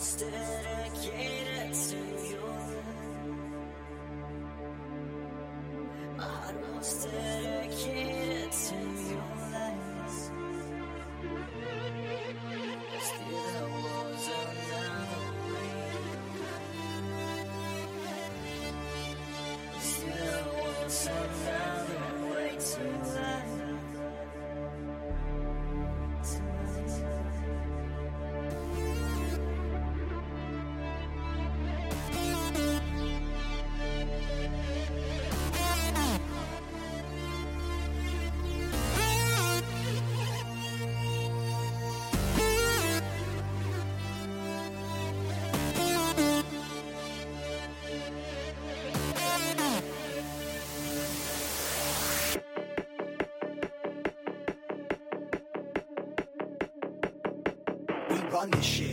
heart's dedicated to you. My heart dedicated to you. run this shit.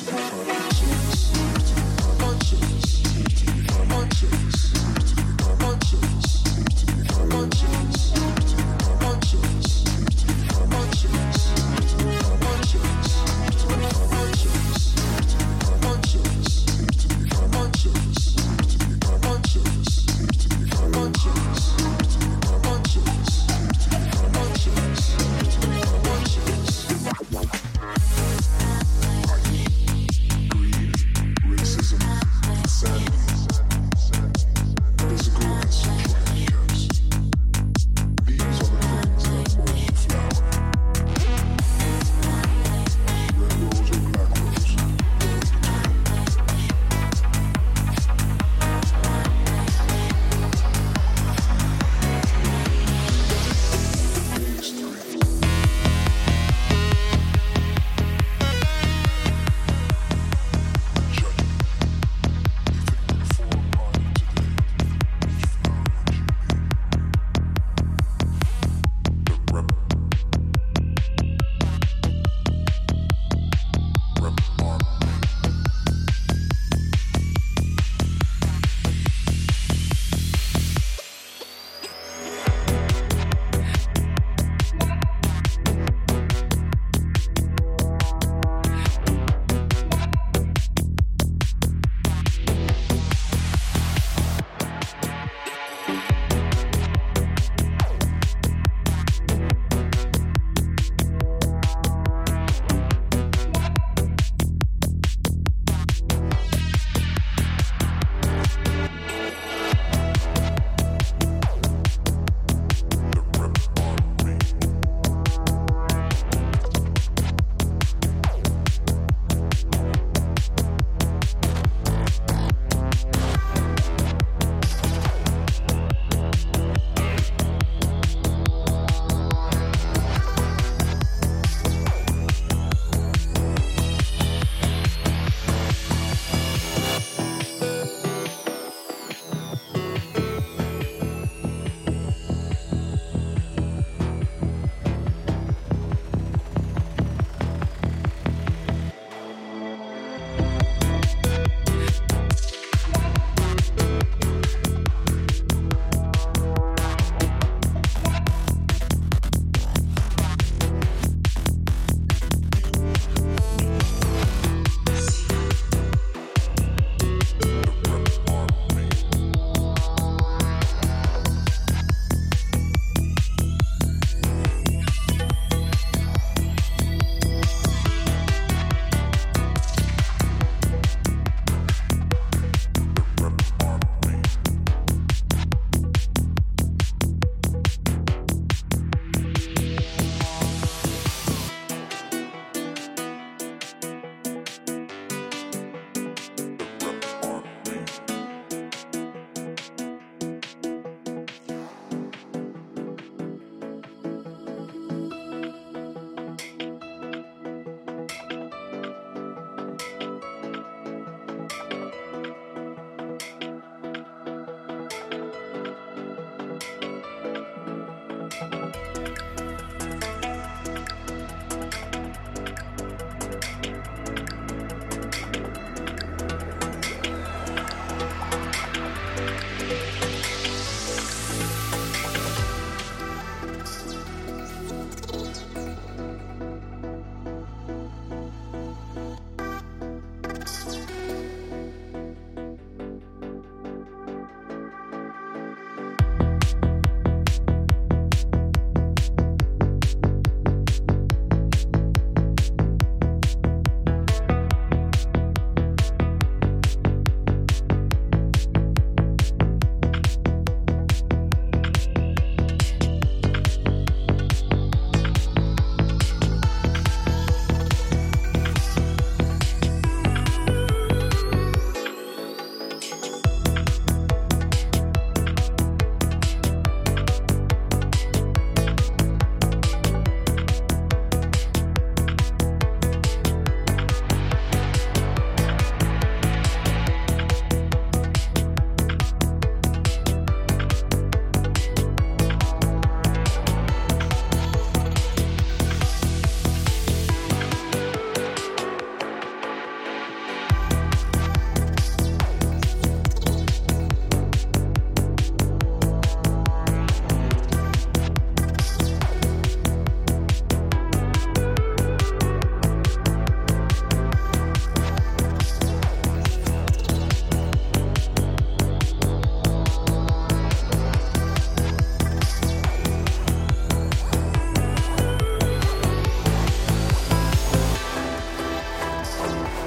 to the front.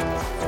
Bye.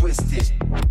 First track.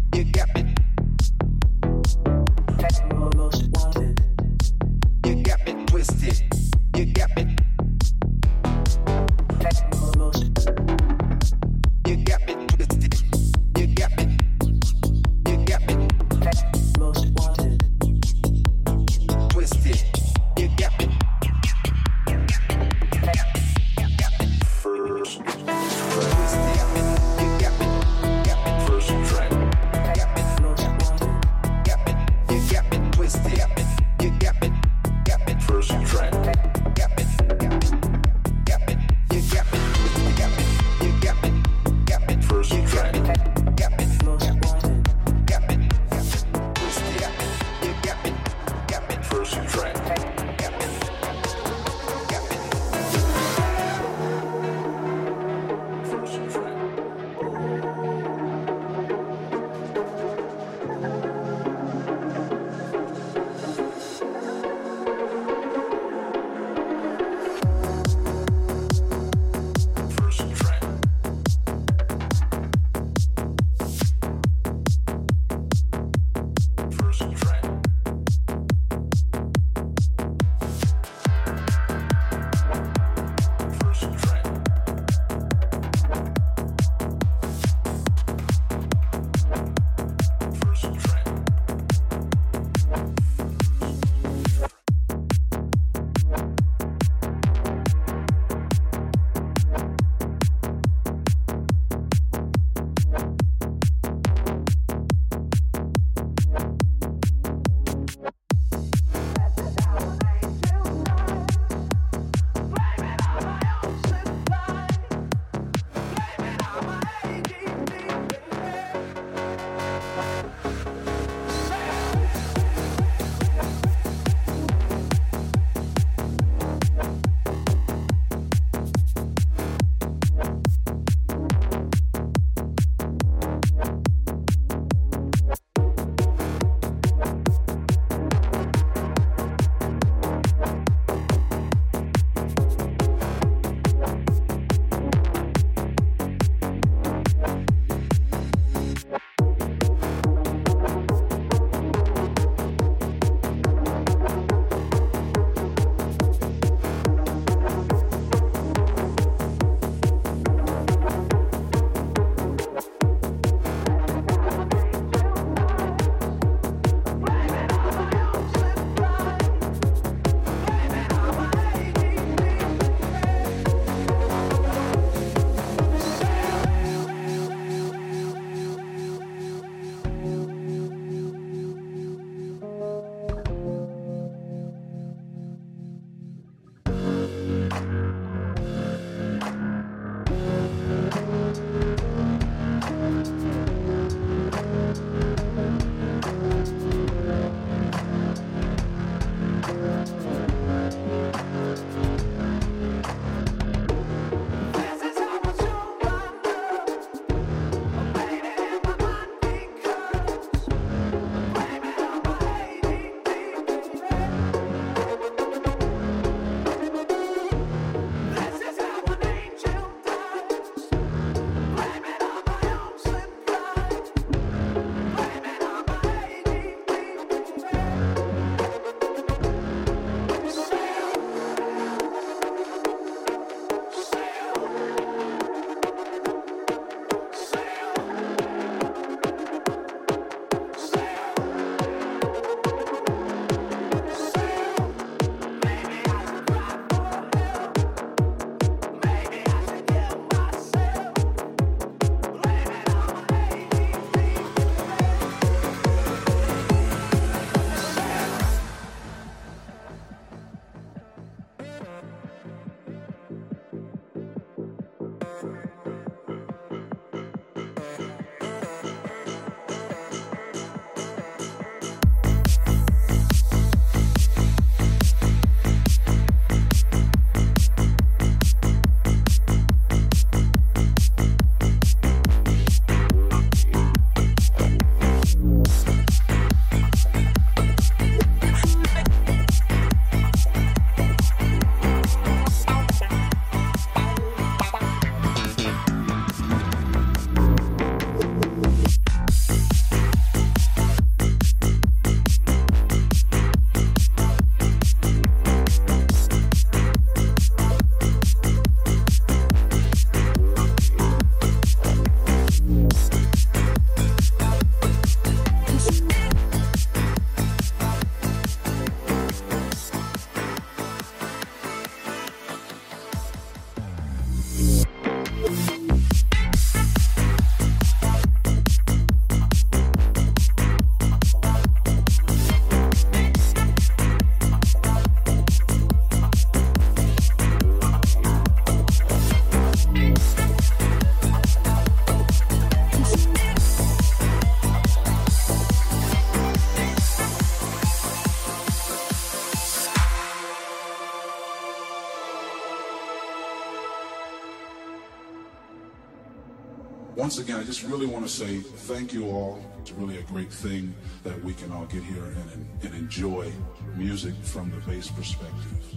To say thank you all. It's really a great thing that we can all get here and, and enjoy music from the bass perspective.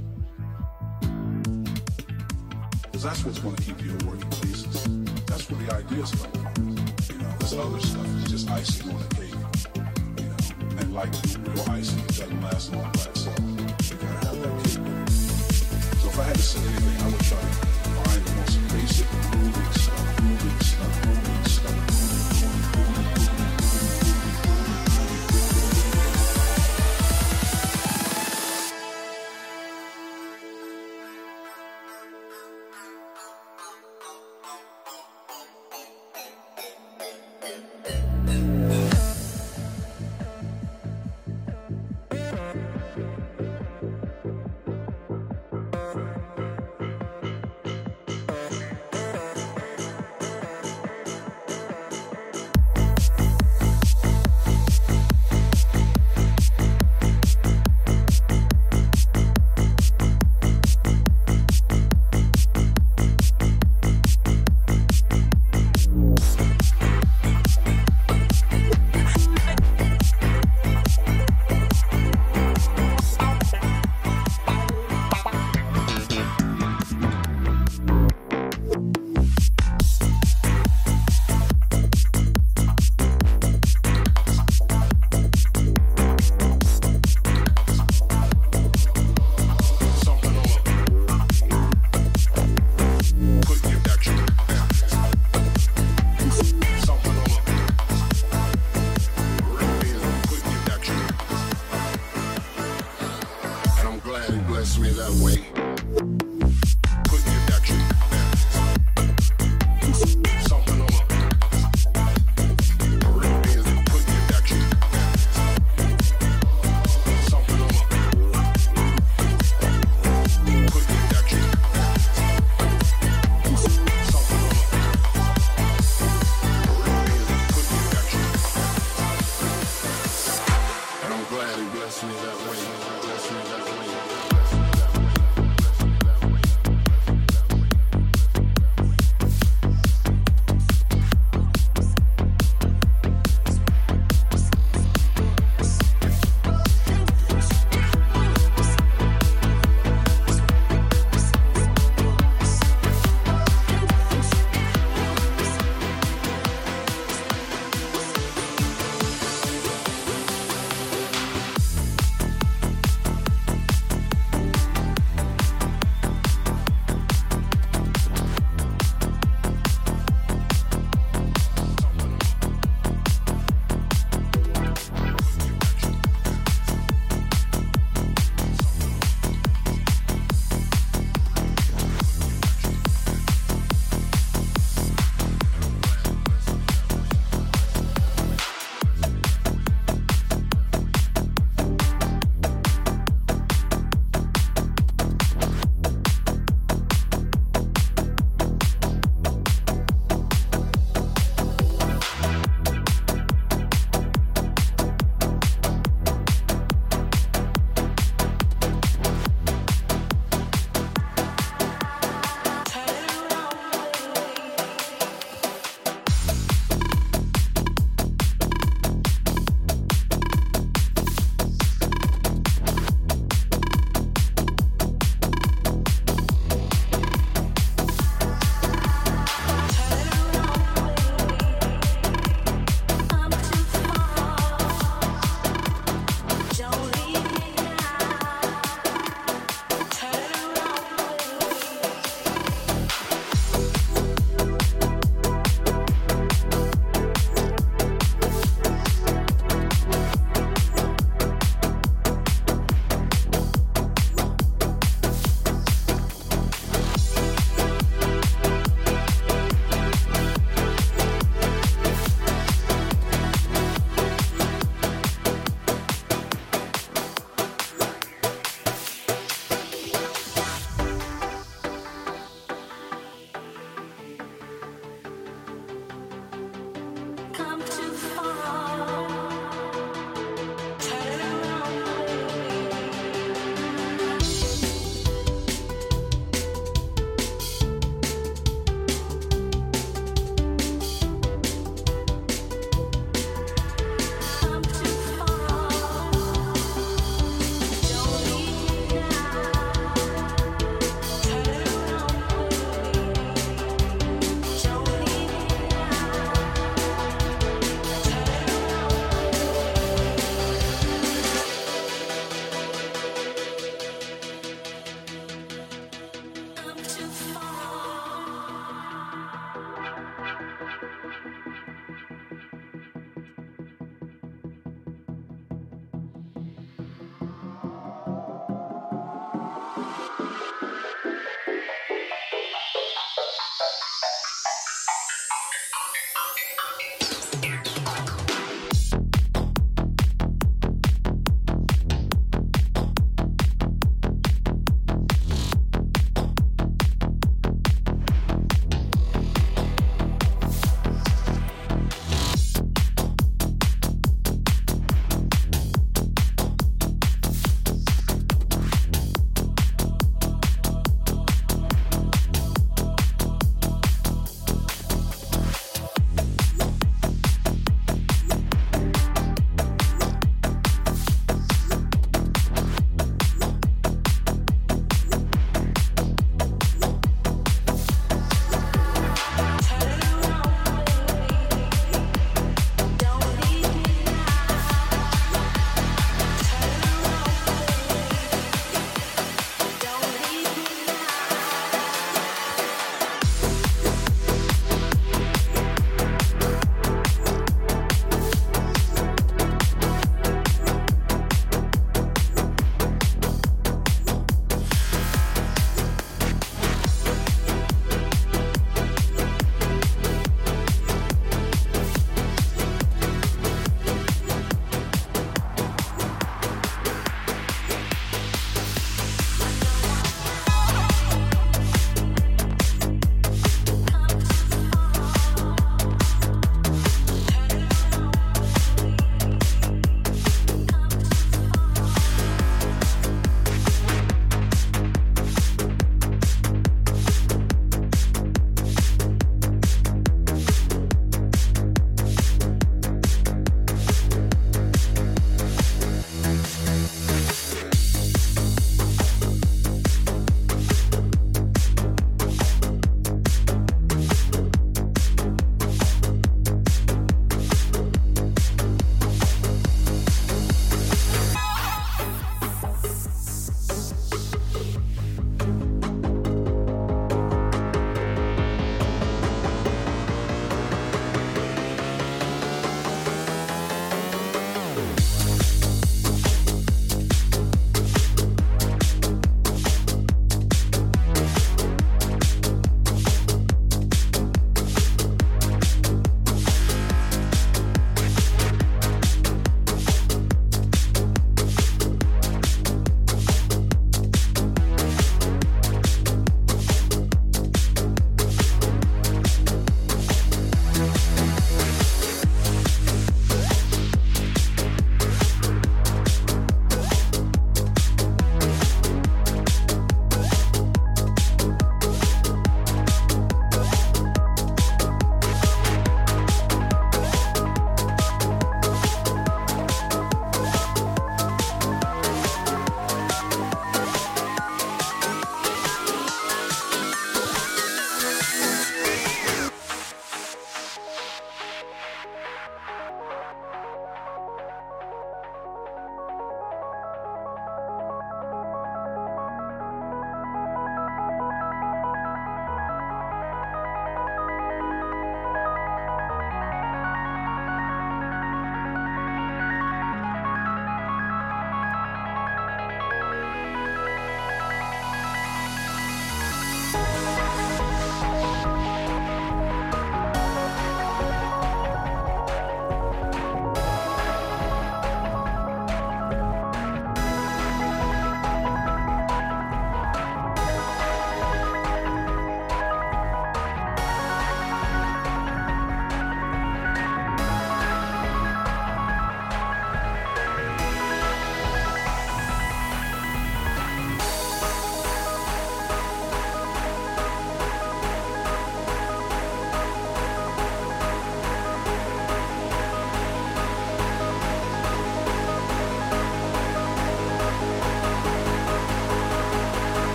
Because that's what's going to keep you in working pieces. That's where the ideas come from. You know, this other stuff is just icing on the cake. You know, and like real icing, doesn't last long by itself. You gotta have that cake. So if I had to say anything, I would try to find the most basic moving stuff, moving stuff, moving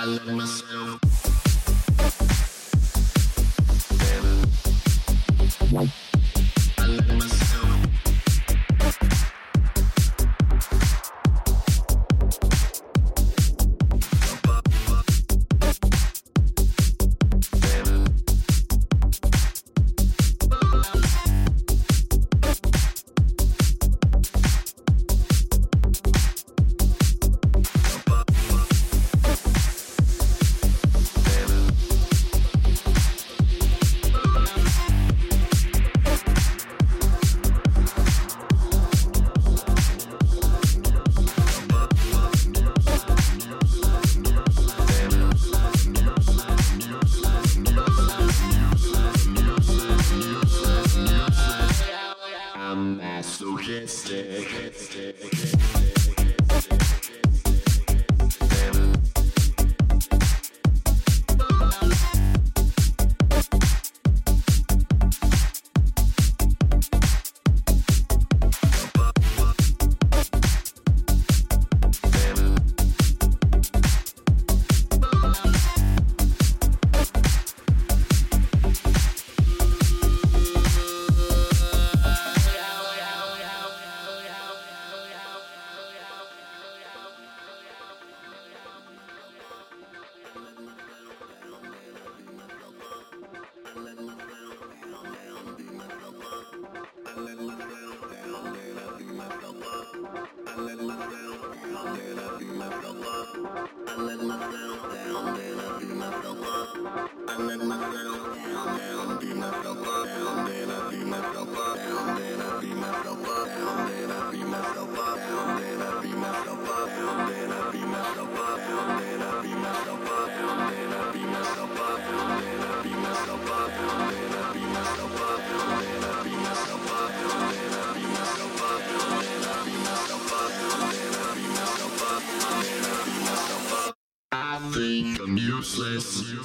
I let myself. I let myself down, down, myself masochistic.